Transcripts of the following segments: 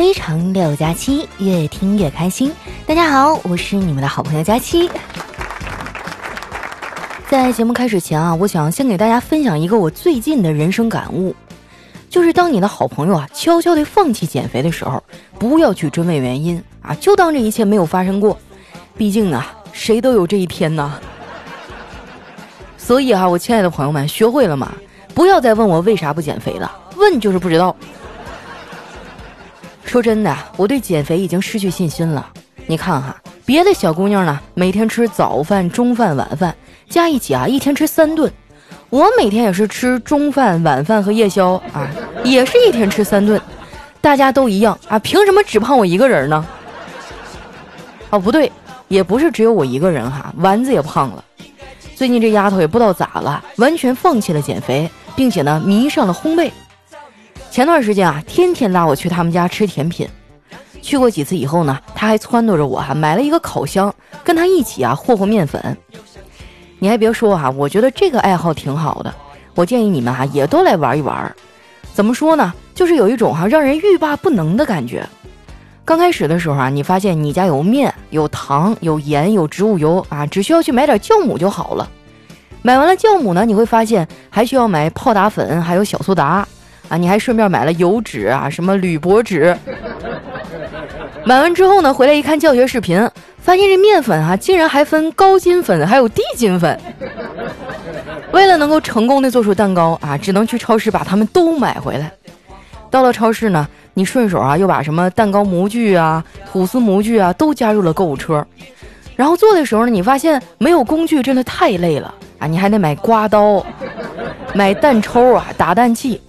非常六加七，越听越开心。大家好，我是你们的好朋友佳期。在节目开始前啊，我想先给大家分享一个我最近的人生感悟，就是当你的好朋友啊悄悄地放弃减肥的时候，不要去追问原因啊，就当这一切没有发生过。毕竟啊，谁都有这一天呐。所以哈，我亲爱的朋友们，学会了吗？不要再问我为啥不减肥了，问就是不知道。说真的，我对减肥已经失去信心了。你看哈，别的小姑娘呢，每天吃早饭、中饭、晚饭。加一起啊，一天吃三顿。我每天也是吃中饭、晚饭和夜宵啊，也是一天吃三顿。大家都一样啊，凭什么只胖我一个人呢？哦，不对，也不是只有我一个人哈，丸子也胖了。最近这丫头也不知道咋了，完全放弃了减肥，并且呢迷上了烘焙。前段时间啊，天天拉我去他们家吃甜品。去过几次以后呢，他还撺掇着我哈，买了一个烤箱，跟他一起啊和和面粉。你还别说哈，我觉得这个爱好挺好的。我建议你们哈也都来玩一玩。怎么说呢？就是有一种哈让人欲罢不能的感觉。刚开始的时候啊，你发现你家有面、有糖、有盐、有植物油啊，只需要去买点酵母就好了。买完了酵母呢，你会发现还需要买泡打粉，还有小苏打啊。你还顺便买了油纸啊，什么铝箔纸。买完之后呢，回来一看教学视频。发现这面粉啊，竟然还分高筋粉还有低筋粉。为了能够成功的做出蛋糕啊，只能去超市把它们都买回来。到了超市呢，你顺手啊又把什么蛋糕模具啊、吐司模具啊都加入了购物车。然后做的时候呢，你发现没有工具真的太累了啊，你还得买刮刀、买蛋抽啊、打蛋器。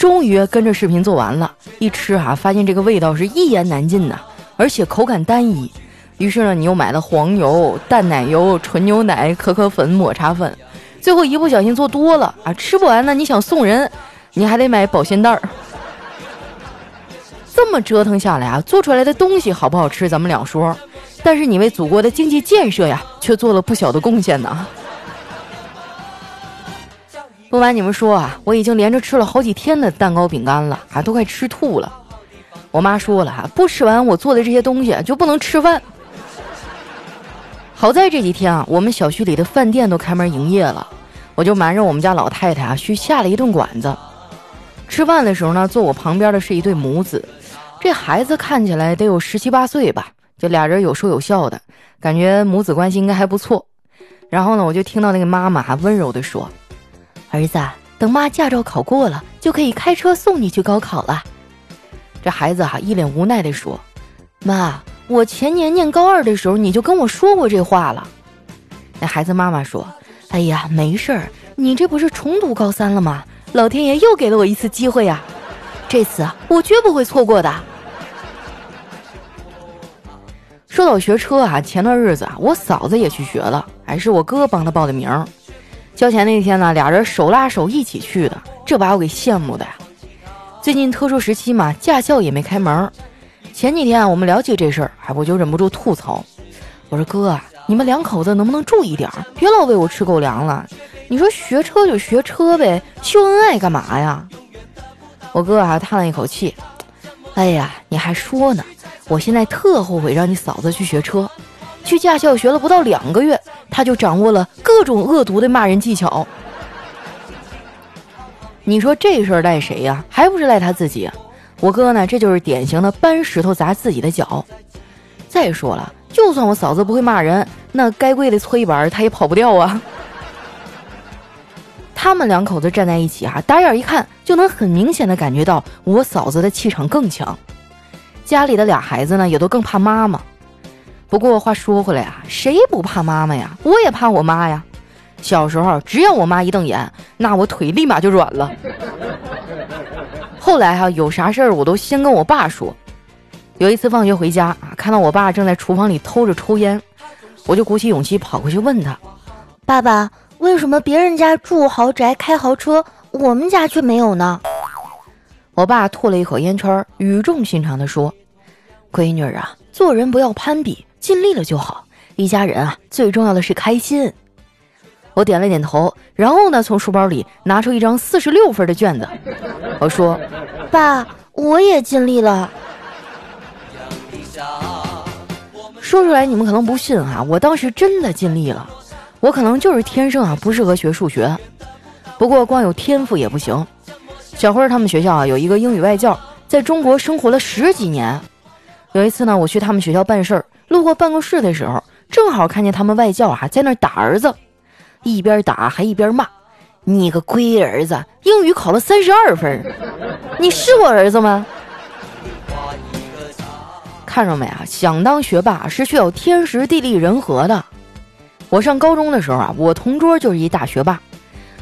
终于跟着视频做完了，一吃啊，发现这个味道是一言难尽呐，而且口感单一。于是呢，你又买了黄油、淡奶油、纯牛奶、可可粉、抹茶粉，最后一不小心做多了啊，吃不完呢。你想送人，你还得买保鲜袋儿。这么折腾下来啊，做出来的东西好不好吃咱们两说，但是你为祖国的经济建设呀，却做了不小的贡献呢。不瞒你们说啊，我已经连着吃了好几天的蛋糕饼干了，啊，都快吃吐了。我妈说了哈，不吃完我做的这些东西就不能吃饭。好在这几天啊，我们小区里的饭店都开门营业了，我就瞒着我们家老太太啊去下了一顿馆子。吃饭的时候呢，坐我旁边的是一对母子，这孩子看起来得有十七八岁吧，就俩人有说有笑的，感觉母子关系应该还不错。然后呢，我就听到那个妈妈还温柔地说：“儿子，等妈驾照考过了，就可以开车送你去高考了。”这孩子哈一脸无奈地说：“妈。”我前年念高二的时候，你就跟我说过这话了。那孩子妈妈说：“哎呀，没事儿，你这不是重读高三了吗？老天爷又给了我一次机会呀，这次我绝不会错过的。”说到学车啊，前段日子啊，我嫂子也去学了，还是我哥帮她报的名。交钱那天呢，俩人手拉手一起去的，这把我给羡慕的呀。最近特殊时期嘛，驾校也没开门。前几天，我们聊起这事儿，哎，我就忍不住吐槽，我说哥，你们两口子能不能注意点儿，别老喂我吃狗粮了。你说学车就学车呗，秀恩爱干嘛呀？我哥啊叹了一口气，哎呀，你还说呢，我现在特后悔让你嫂子去学车，去驾校学了不到两个月，他就掌握了各种恶毒的骂人技巧。你说这事儿赖谁呀？还不是赖他自己。我哥呢，这就是典型的搬石头砸自己的脚。再说了，就算我嫂子不会骂人，那该跪的搓衣板他也跑不掉啊。他们两口子站在一起啊，打眼一看就能很明显的感觉到我嫂子的气场更强。家里的俩孩子呢，也都更怕妈妈。不过话说回来啊，谁不怕妈妈呀？我也怕我妈呀。小时候只要我妈一瞪眼，那我腿立马就软了。后来哈，有啥事儿我都先跟我爸说。有一次放学回家啊，看到我爸正在厨房里偷着抽烟，我就鼓起勇气跑过去问他：“爸爸，为什么别人家住豪宅开豪车，我们家却没有呢？”我爸吐了一口烟圈，语重心长地说：“闺女啊，做人不要攀比，尽力了就好。一家人啊，最重要的是开心。”我点了点头，然后呢，从书包里拿出一张四十六分的卷子，我说：“爸，我也尽力了。”说出来你们可能不信哈，我当时真的尽力了。我可能就是天生啊不适合学数学，不过光有天赋也不行。小辉他们学校啊有一个英语外教，在中国生活了十几年。有一次呢，我去他们学校办事儿，路过办公室的时候，正好看见他们外教啊在那打儿子，一边打还一边骂：“你个龟儿子，英语考了三十二分，你是我儿子吗？”看着没啊？想当学霸是需要天时地利人和的。我上高中的时候啊，我同桌就是一大学霸，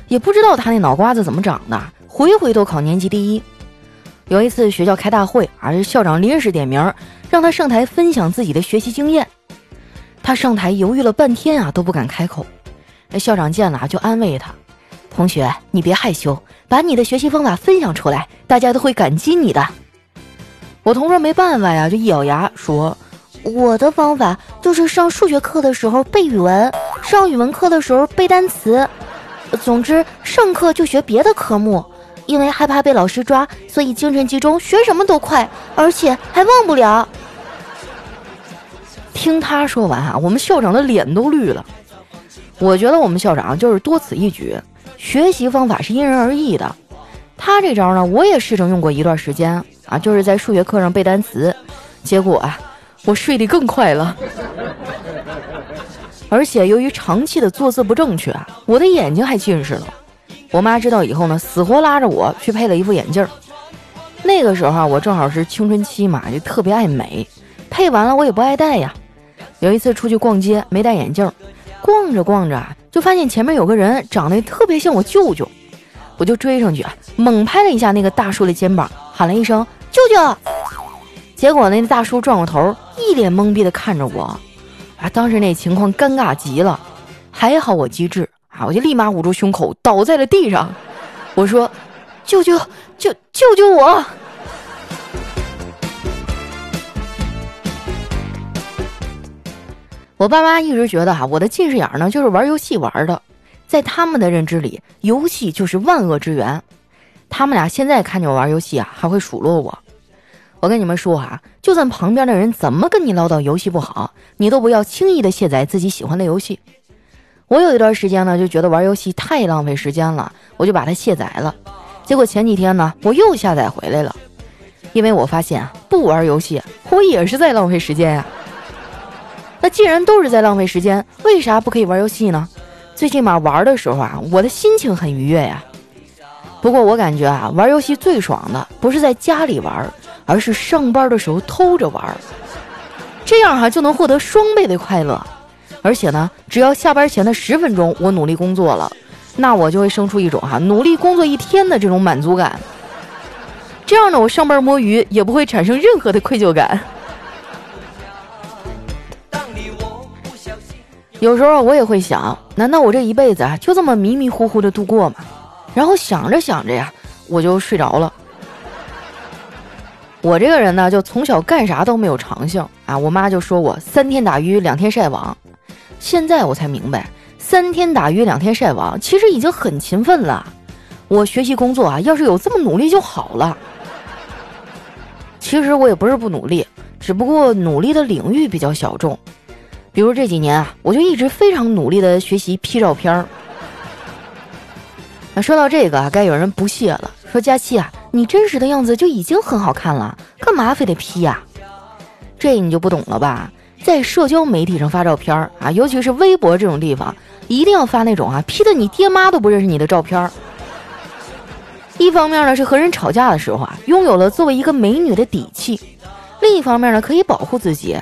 也不知道他那脑瓜子怎么长的，回回都考年级第一。有一次学校开大会啊，校长临时点名让他上台分享自己的学习经验。他上台犹豫了半天啊，都不敢开口。那校长见了就安慰他：“同学，你别害羞，把你的学习方法分享出来，大家都会感激你的。”我同桌没办法呀，就一咬牙说。我的方法就是上数学课的时候背语文，上语文课的时候背单词，总之上课就学别的科目。因为害怕被老师抓，所以精神集中，学什么都快，而且还忘不了。听他说完啊，我们校长的脸都绿了。我觉得我们校长就是多此一举，学习方法是因人而异的。他这招呢，我也试着用过一段时间啊，就是在数学课上背单词，结果啊。我睡得更快了，而且由于长期的坐姿不正确，我的眼睛还近视了。我妈知道以后呢，死活拉着我去配了一副眼镜。那个时候，我正好是青春期嘛，就特别爱美。配完了我也不爱戴呀。有一次出去逛街没戴眼镜，逛着逛着就发现前面有个人长得特别像我舅舅，我就追上去啊，猛拍了一下那个大叔的肩膀，喊了一声“舅舅”。结果那大叔转过头，一脸懵逼的看着我，啊，当时那情况尴尬极了，还好我机智啊，我就立马捂住胸口，倒在了地上。我说：“舅舅，救救救我！”我爸妈一直觉得哈，我的近视眼呢就是玩游戏玩的，在他们的认知里，游戏就是万恶之源。他们俩现在看见我玩游戏啊，还会数落我。我跟你们说哈，就算旁边的人怎么跟你唠叨游戏不好，你都不要轻易的卸载自己喜欢的游戏。我有一段时间呢，就觉得玩游戏太浪费时间了，我就把它卸载了。结果前几天呢，我又下载回来了，因为我发现啊，不玩游戏我也是在浪费时间呀。那既然都是在浪费时间，为啥不可以玩游戏呢？最起码玩的时候啊，我的心情很愉悦呀。不过我感觉啊，玩游戏最爽的不是在家里玩。而是上班的时候偷着玩，这样哈就能获得双倍的快乐。而且呢，只要下班前的十分钟我努力工作了，那我就会生出一种哈努力工作一天的这种满足感。这样呢，我上班摸鱼也不会产生任何的愧疚感。有时候我也会想，难道我这一辈子啊就这么迷迷糊糊的度过吗？然后想着想着呀，我就睡着了。我这个人呢，就从小干啥都没有长性啊！我妈就说我三天打鱼两天晒网，现在我才明白，三天打鱼两天晒网其实已经很勤奋了。我学习工作啊，要是有这么努力就好了。其实我也不是不努力，只不过努力的领域比较小众。比如这几年啊，我就一直非常努力的学习 P 照片儿。那说到这个啊，该有人不屑了，说佳期啊。你真实的样子就已经很好看了，干嘛非得 P 呀？这你就不懂了吧？在社交媒体上发照片啊，尤其是微博这种地方，一定要发那种啊 P 的你爹妈都不认识你的照片。一方面呢是和人吵架的时候啊，拥有了作为一个美女的底气；另一方面呢可以保护自己。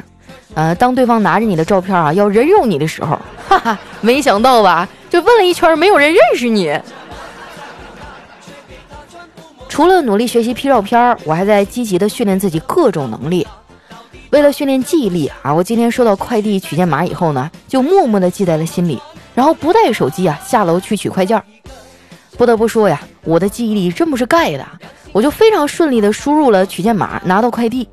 呃，当对方拿着你的照片啊要人肉你的时候，哈哈，没想到吧？就问了一圈，没有人认识你。除了努力学习 P 照片，我还在积极的训练自己各种能力。为了训练记忆力啊，我今天收到快递取件码以后呢，就默默的记在了心里，然后不带手机啊下楼去取快件。不得不说呀，我的记忆力真不是盖的，我就非常顺利的输入了取件码，拿到快递。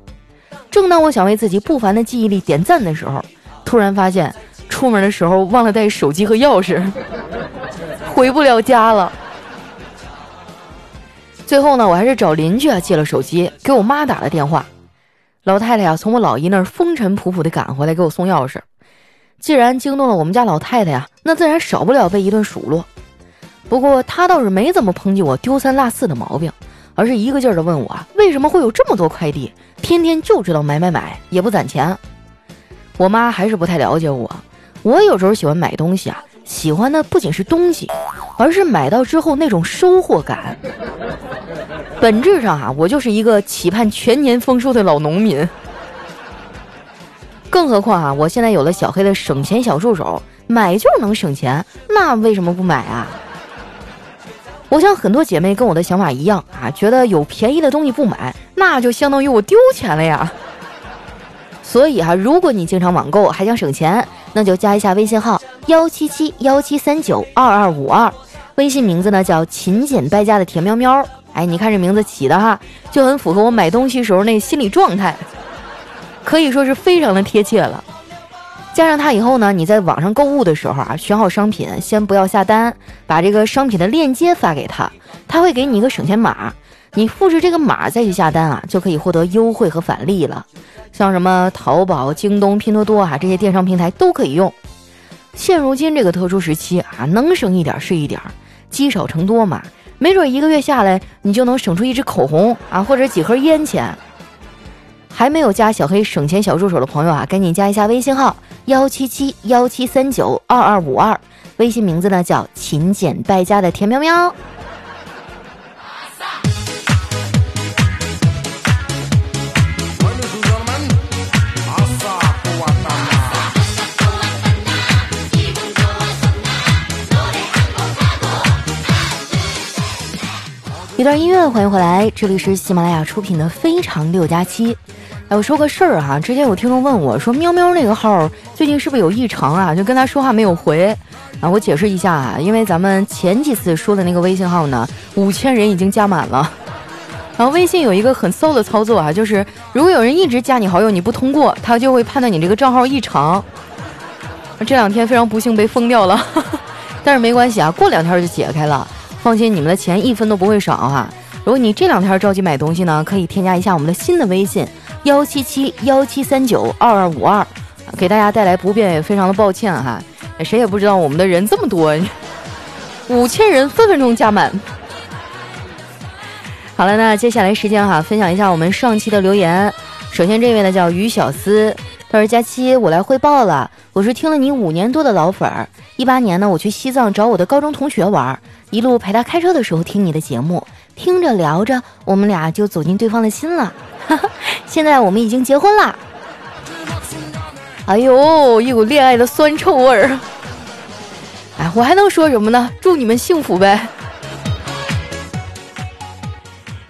正当我想为自己不凡的记忆力点赞的时候，突然发现出门的时候忘了带手机和钥匙，回不了家了。最后呢，我还是找邻居啊借了手机，给我妈打了电话。老太太呀，从我老姨那儿风尘仆仆的赶回来给我送钥匙。既然惊动了我们家老太太呀，那自然少不了被一顿数落。不过她倒是没怎么抨击我丢三落四的毛病，而是一个劲儿的问我为什么会有这么多快递，天天就知道买买买，也不攒钱。我妈还是不太了解我，我有时候喜欢买东西啊，喜欢的不仅是东西，而是买到之后那种收获感。本质上啊，我就是一个期盼全年丰收的老农民。更何况啊，我现在有了小黑的省钱小助手，买就能省钱，那为什么不买啊？我想很多姐妹跟我的想法一样啊，觉得有便宜的东西不买，那就相当于我丢钱了呀。所以哈，如果你经常网购还想省钱，那就加一下微信号幺七七幺七三九二二五二，微信名字呢叫勤俭败家的甜喵喵。哎，你看这名字起的哈，就很符合我买东西时候那心理状态，可以说是非常的贴切了。加上它以后呢，你在网上购物的时候啊，选好商品，先不要下单，把这个商品的链接发给他，他会给你一个省钱码，你复制这个码再去下单啊，就可以获得优惠和返利了。像什么淘宝、京东、拼多多啊这些电商平台都可以用。现如今这个特殊时期啊，能省一点是一点，积少成多嘛。没准一个月下来，你就能省出一支口红啊，或者几盒烟钱。还没有加小黑省钱小助手的朋友啊，赶紧加一下微信号幺七七幺七三九二二五二，微信名字呢叫勤俭败家的甜喵喵。一段音乐，欢迎回来，这里是喜马拉雅出品的《非常六加七》。哎，我说个事儿哈，之前有听众问我说，喵喵那个号最近是不是有异常啊？就跟他说话没有回。啊，我解释一下啊，因为咱们前几次说的那个微信号呢，五千人已经加满了。然后微信有一个很骚的操作啊，就是如果有人一直加你好友，你不通过，他就会判断你这个账号异常。这两天非常不幸被封掉了，但是没关系啊，过两天就解开了。放心，你们的钱一分都不会少哈。如果你这两天着急买东西呢，可以添加一下我们的新的微信幺七七幺七三九二二五二，给大家带来不便也非常的抱歉哈。谁也不知道我们的人这么多，五千人分分钟加满。好了，那接下来时间哈，分享一下我们上期的留言。首先这位呢叫于小思，他说：“佳期，我来汇报了，我是听了你五年多的老粉儿。一八年呢，我去西藏找我的高中同学玩。”一路陪他开车的时候听你的节目，听着聊着，我们俩就走进对方的心了。哈哈现在我们已经结婚了。哎呦，一股恋爱的酸臭味儿。哎，我还能说什么呢？祝你们幸福呗。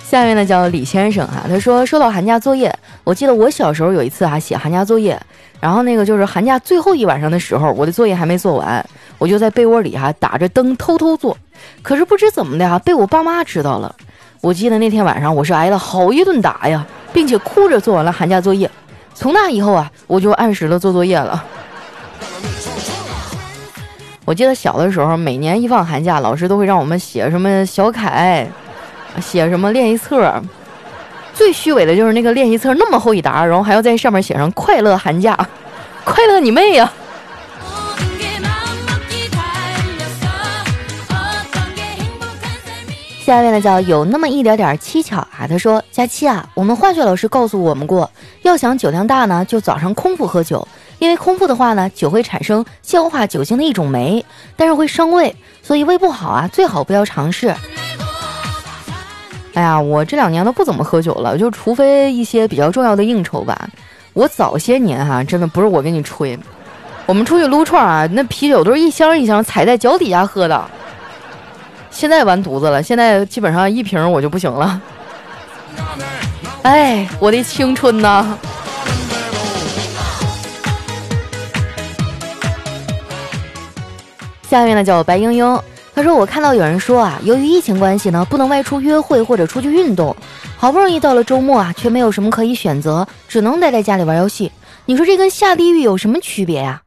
下面呢叫李先生哈，他说收到寒假作业，我记得我小时候有一次啊写寒假作业，然后那个就是寒假最后一晚上的时候，我的作业还没做完。我就在被窝里哈打着灯偷偷做，可是不知怎么的哈被我爸妈知道了。我记得那天晚上我是挨了好一顿打呀，并且哭着做完了寒假作业。从那以后啊，我就按时的做作业了。我记得小的时候，每年一放寒假，老师都会让我们写什么小楷，写什么练习册。最虚伪的就是那个练习册那么厚一沓，然后还要在上面写上“快乐寒假”，快乐你妹呀！下面呢叫有那么一点点蹊跷啊，他说：“佳期啊，我们化学老师告诉我们过，要想酒量大呢，就早上空腹喝酒，因为空腹的话呢，酒会产生消化酒精的一种酶，但是会伤胃，所以胃不好啊，最好不要尝试。”哎呀，我这两年都不怎么喝酒了，就除非一些比较重要的应酬吧。我早些年哈，真的不是我跟你吹，我们出去撸串啊，那啤酒都是一箱一箱踩在脚底下喝的。现在完犊子了，现在基本上一瓶我就不行了。哎，我的青春呐！下面呢叫我白英英，她说我看到有人说啊，由于疫情关系呢，不能外出约会或者出去运动，好不容易到了周末啊，却没有什么可以选择，只能待在家里玩游戏。你说这跟下地狱有什么区别呀？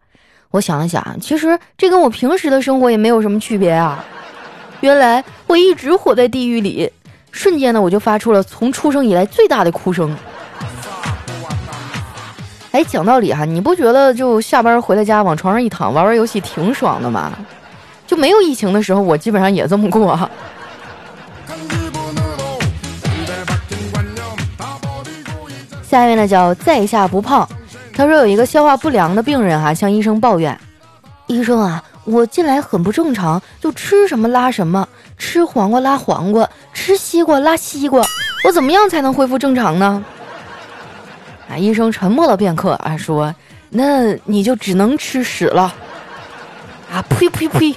我想了想，其实这跟我平时的生活也没有什么区别啊。原来我一直活在地狱里，瞬间呢，我就发出了从出生以来最大的哭声。哎，讲道理哈，你不觉得就下班回到家往床上一躺，玩玩游戏挺爽的吗？就没有疫情的时候，我基本上也这么过。下一位呢叫在下不胖，他说有一个消化不良的病人哈向医生抱怨，医生啊，我近来很不正常，就吃什么拉什么，吃黄瓜拉黄瓜，吃西瓜拉西瓜，我怎么样才能恢复正常呢？啊，医生沉默了片刻啊，说，那你就只能吃屎了。啊呸呸呸！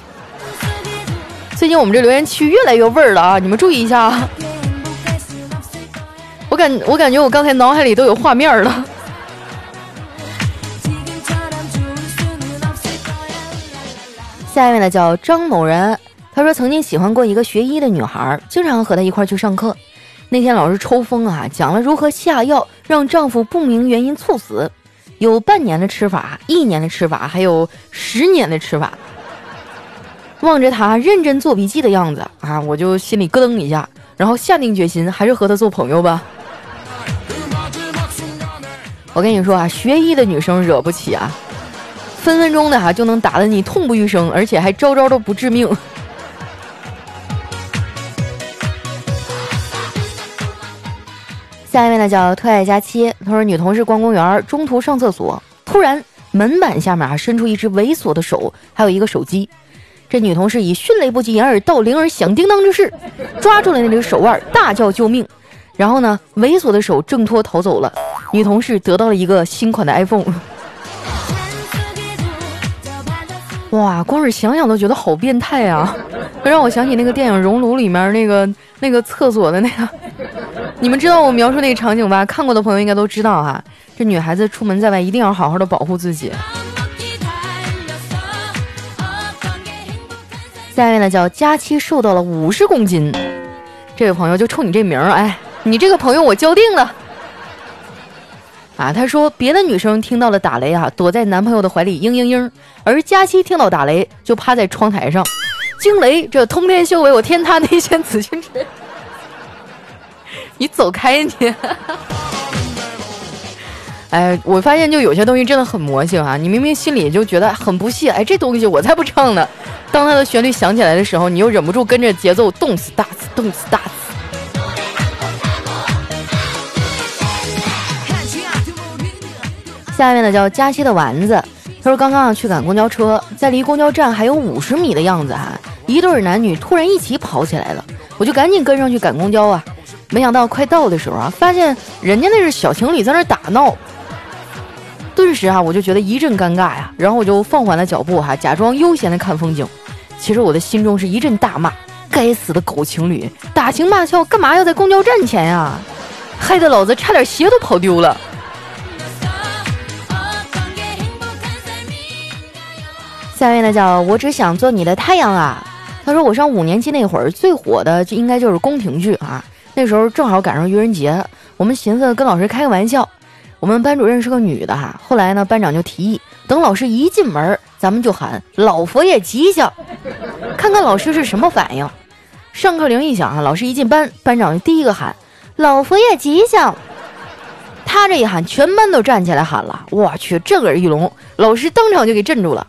最近我们这留言区越来越味儿了啊，你们注意一下啊。我感我感觉我刚才脑海里都有画面了。下一位呢叫张某人，他说曾经喜欢过一个学医的女孩，经常和她一块去上课。那天老师抽风啊，讲了如何下药让丈夫不明原因猝死，有半年的吃法，一年的吃法，还有十年的吃法。望着他认真做笔记的样子啊，我就心里咯噔一下，然后下定决心还是和他做朋友吧。我跟你说啊，学医的女生惹不起啊，分分钟的哈就能打得你痛不欲生，而且还招招都不致命。下一位呢叫特爱佳期，他说女同事逛公园，中途上厕所，突然门板下面啊伸出一只猥琐的手，还有一个手机。这女同事以迅雷不及掩耳盗铃而响叮当之势，抓住了那只手腕，大叫救命。然后呢，猥琐的手挣脱逃走了。女同事得到了一个新款的 iPhone。哇，光是想想都觉得好变态啊！让我想起那个电影《熔炉》里面那个那个厕所的那个。你们知道我描述那个场景吧？看过的朋友应该都知道哈。这女孩子出门在外一定要好好的保护自己。下一位呢叫佳期，瘦到了五十公斤。这位朋友就冲你这名儿，哎。你这个朋友我交定了，啊，他说别的女生听到了打雷啊，躲在男朋友的怀里嘤嘤嘤，而佳期听到打雷就趴在窗台上，惊雷这通天修为，我天塌地陷紫禁城，你走开你！哎，我发现就有些东西真的很魔性啊，你明明心里就觉得很不屑，哎，这东西我才不唱呢，当它的旋律响起来的时候，你又忍不住跟着节奏动次打次，动次打次。下面呢叫加西的丸子，他说刚刚啊去赶公交车，在离公交站还有五十米的样子哈，一对男女突然一起跑起来了，我就赶紧跟上去赶公交啊，没想到快到的时候啊，发现人家那是小情侣在那打闹，顿时啊我就觉得一阵尴尬呀，然后我就放缓了脚步哈，假装悠闲的看风景，其实我的心中是一阵大骂，该死的狗情侣，打情骂俏干嘛要在公交站前呀，害得老子差点鞋都跑丢了。下面呢叫我只想做你的太阳啊！他说我上五年级那会儿最火的就应该就是宫廷剧啊，那时候正好赶上愚人节，我们寻思跟老师开个玩笑。我们班主任是个女的哈，后来呢班长就提议，等老师一进门，咱们就喊老佛爷吉祥，看看老师是什么反应。上课铃一响啊，老师一进班，班长就第一个喊老佛爷吉祥。他这一喊，全班都站起来喊了，我去震耳欲聋，老师当场就给震住了。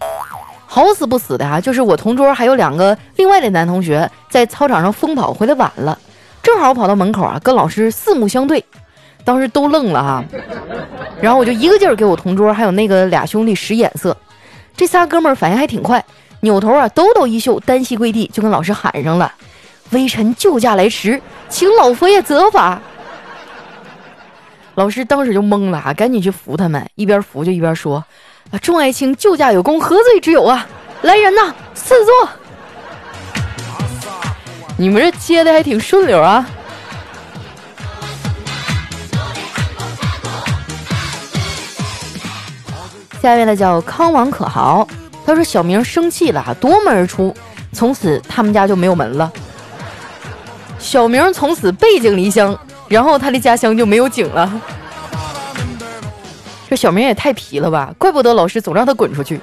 好死不死的哈，就是我同桌还有两个另外的男同学在操场上疯跑回来晚了，正好跑到门口啊，跟老师四目相对，当时都愣了哈。然后我就一个劲儿给我同桌还有那个俩兄弟使眼色，这仨哥们儿反应还挺快，扭头啊抖抖衣袖，单膝跪地就跟老师喊上了：“微臣救驾来迟，请老佛爷责罚。”老师当时就懵了啊，赶紧去扶他们，一边扶就一边说。啊，众爱卿救驾有功，何罪之有啊？来人呐，赐座！你们这接的还挺顺溜啊。下一位呢叫康王可豪，他说小明生气了，夺门而出，从此他们家就没有门了。小明从此背井离乡，然后他的家乡就没有井了。这小明也太皮了吧！怪不得老师总让他滚出去。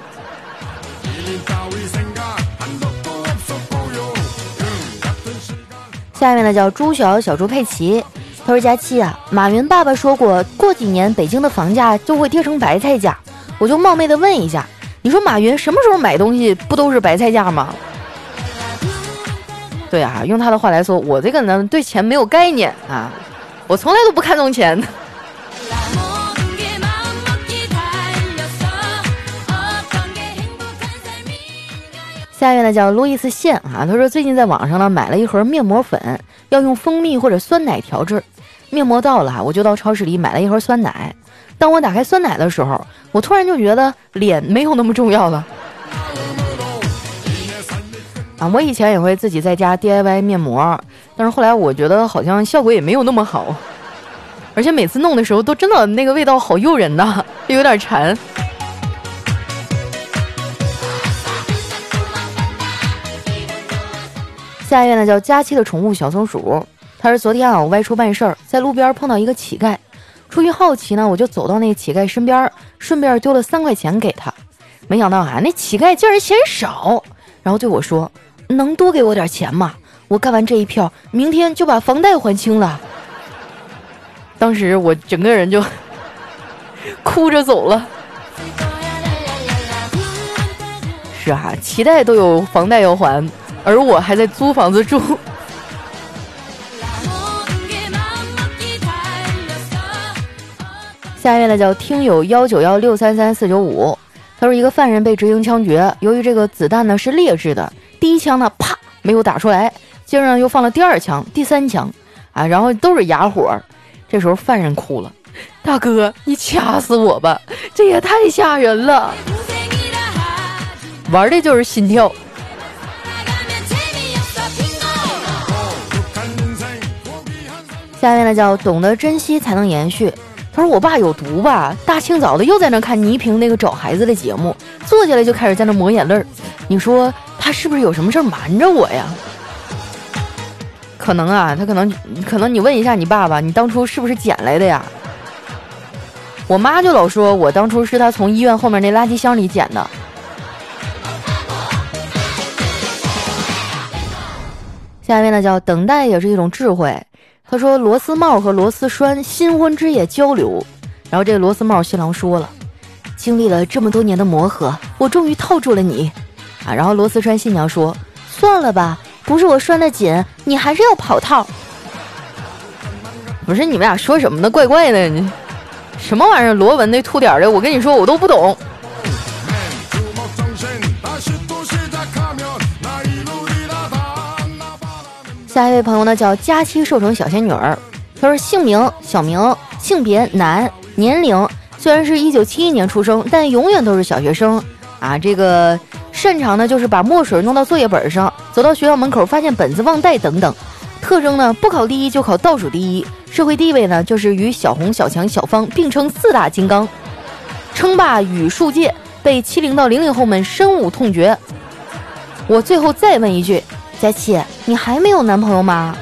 下面呢叫朱小小猪佩奇，他说：“佳期啊，马云爸爸说过，过几年北京的房价就会跌成白菜价。我就冒昧的问一下，你说马云什么时候买东西不都是白菜价吗？”对啊，用他的话来说，我这个呢对钱没有概念啊，我从来都不看重钱的。下一位呢叫路易斯线啊，他说最近在网上呢买了一盒面膜粉，要用蜂蜜或者酸奶调制。面膜到了，我就到超市里买了一盒酸奶。当我打开酸奶的时候，我突然就觉得脸没有那么重要了。啊，我以前也会自己在家 DIY 面膜，但是后来我觉得好像效果也没有那么好，而且每次弄的时候都真的那个味道好诱人呐，有点馋。下一位呢叫佳期的宠物小松鼠，他是昨天啊我外出办事儿，在路边碰到一个乞丐，出于好奇呢，我就走到那乞丐身边，顺便丢了三块钱给他，没想到啊那乞丐竟然嫌少，然后对我说：“能多给我点钱吗？我干完这一票，明天就把房贷还清了。” 当时我整个人就 哭着走了。是啊，乞丐都有房贷要还。而我还在租房子住。下一位呢叫听友幺九幺六三三四九五，他说一个犯人被执行枪决，由于这个子弹呢是劣质的，第一枪呢啪没有打出来，接着又放了第二枪、第三枪，啊，然后都是哑火。这时候犯人哭了：“ 大哥，你掐死我吧，这也太吓人了。”玩的就是心跳。下面呢叫懂得珍惜才能延续。他说我爸有毒吧？大清早的又在那看倪萍那个找孩子的节目，坐下来就开始在那抹眼泪儿。你说他是不是有什么事儿瞒着我呀？可能啊，他可能可能你问一下你爸爸，你当初是不是捡来的呀？我妈就老说我当初是他从医院后面那垃圾箱里捡的。下面呢叫等待也是一种智慧。他说：“螺丝帽和螺丝栓新婚之夜交流，然后这个螺丝帽新郎说了，经历了这么多年的磨合，我终于套住了你啊。然后螺丝栓新娘说：算了吧，不是我拴的紧，你还是要跑套。不是你们俩说什么呢？怪怪的，你什么玩意儿？螺纹的、凸点的，我跟你说，我都不懂。”下一位朋友呢，叫佳期瘦成小仙女儿。他说姓名小明，性别男，年龄虽然是一九七一年出生，但永远都是小学生啊。这个擅长呢就是把墨水弄到作业本上，走到学校门口发现本子忘带等等。特征呢不考第一就考倒数第一。社会地位呢就是与小红、小强、小芳并称四大金刚，称霸语数界，被七零到零零后们深恶痛绝。我最后再问一句。佳琪，你还没有男朋友吗？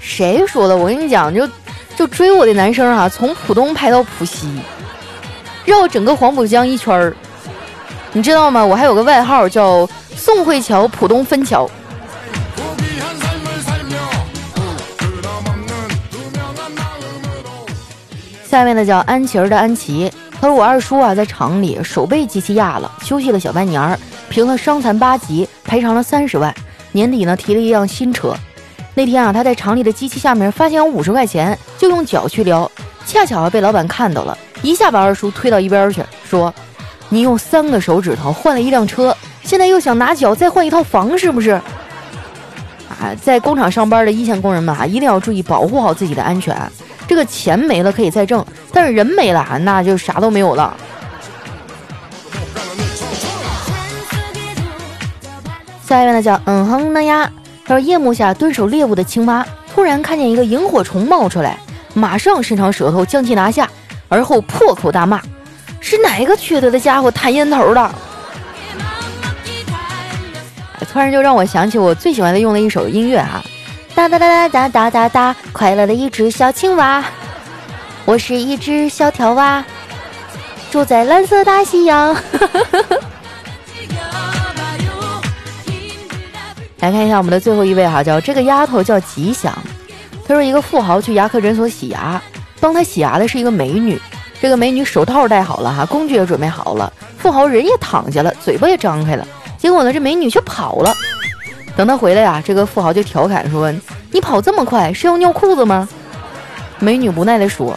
谁说的？我跟你讲，就就追我的男生啊，从浦东排到浦西，绕整个黄浦江一圈儿，你知道吗？我还有个外号叫宋慧乔浦东分桥。下面呢叫安琪儿的安琪，他说我二叔啊在厂里手被机器压了，休息了小半年儿。评了伤残八级，赔偿了三十万。年底呢，提了一辆新车。那天啊，他在厂里的机器下面发现有五十块钱，就用脚去撩，恰巧啊被老板看到了，一下把二叔推到一边去，说：“你用三个手指头换了一辆车，现在又想拿脚再换一套房，是不是？”啊，在工厂上班的一线工人们啊，一定要注意保护好自己的安全。这个钱没了可以再挣，但是人没了，那就啥都没有了。下一位呢叫嗯哼呢呀，他说夜幕下蹲守猎物的青蛙突然看见一个萤火虫冒出来，马上伸长舌头将其拿下，而后破口大骂：“是哪个缺德的家伙弹烟头的？”突然就让我想起我最喜欢的用的一首音乐啊，哒哒哒哒哒哒哒哒，快乐的一只小青蛙，我是一只小条蛙，住在蓝色大西洋。来看一下我们的最后一位哈，叫这个丫头叫吉祥。他说一个富豪去牙科诊所洗牙，帮他洗牙的是一个美女。这个美女手套戴好了哈，工具也准备好了，富豪人也躺下了，嘴巴也张开了。结果呢，这美女却跑了。等他回来呀，这个富豪就调侃说：“你跑这么快是要尿裤子吗？”美女无奈地说：“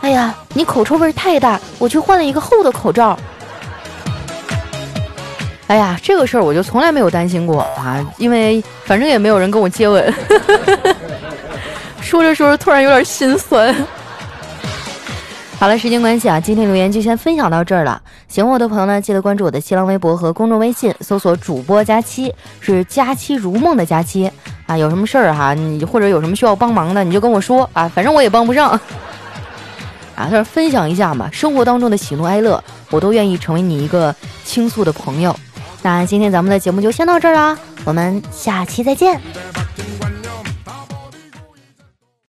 哎呀，你口臭味太大，我去换了一个厚的口罩。”哎呀，这个事儿我就从来没有担心过啊，因为反正也没有人跟我接吻。说着说着，突然有点心酸。好了，时间关系啊，今天留言就先分享到这儿了。喜欢我的朋友呢，记得关注我的新浪微博和公众微信，搜索“主播佳期”，是“佳期如梦”的佳期啊。有什么事儿哈，你或者有什么需要帮忙的，你就跟我说啊，反正我也帮不上。啊，他说分享一下嘛，生活当中的喜怒哀乐，我都愿意成为你一个倾诉的朋友。那今天咱们的节目就先到这儿啦，我们下期再见。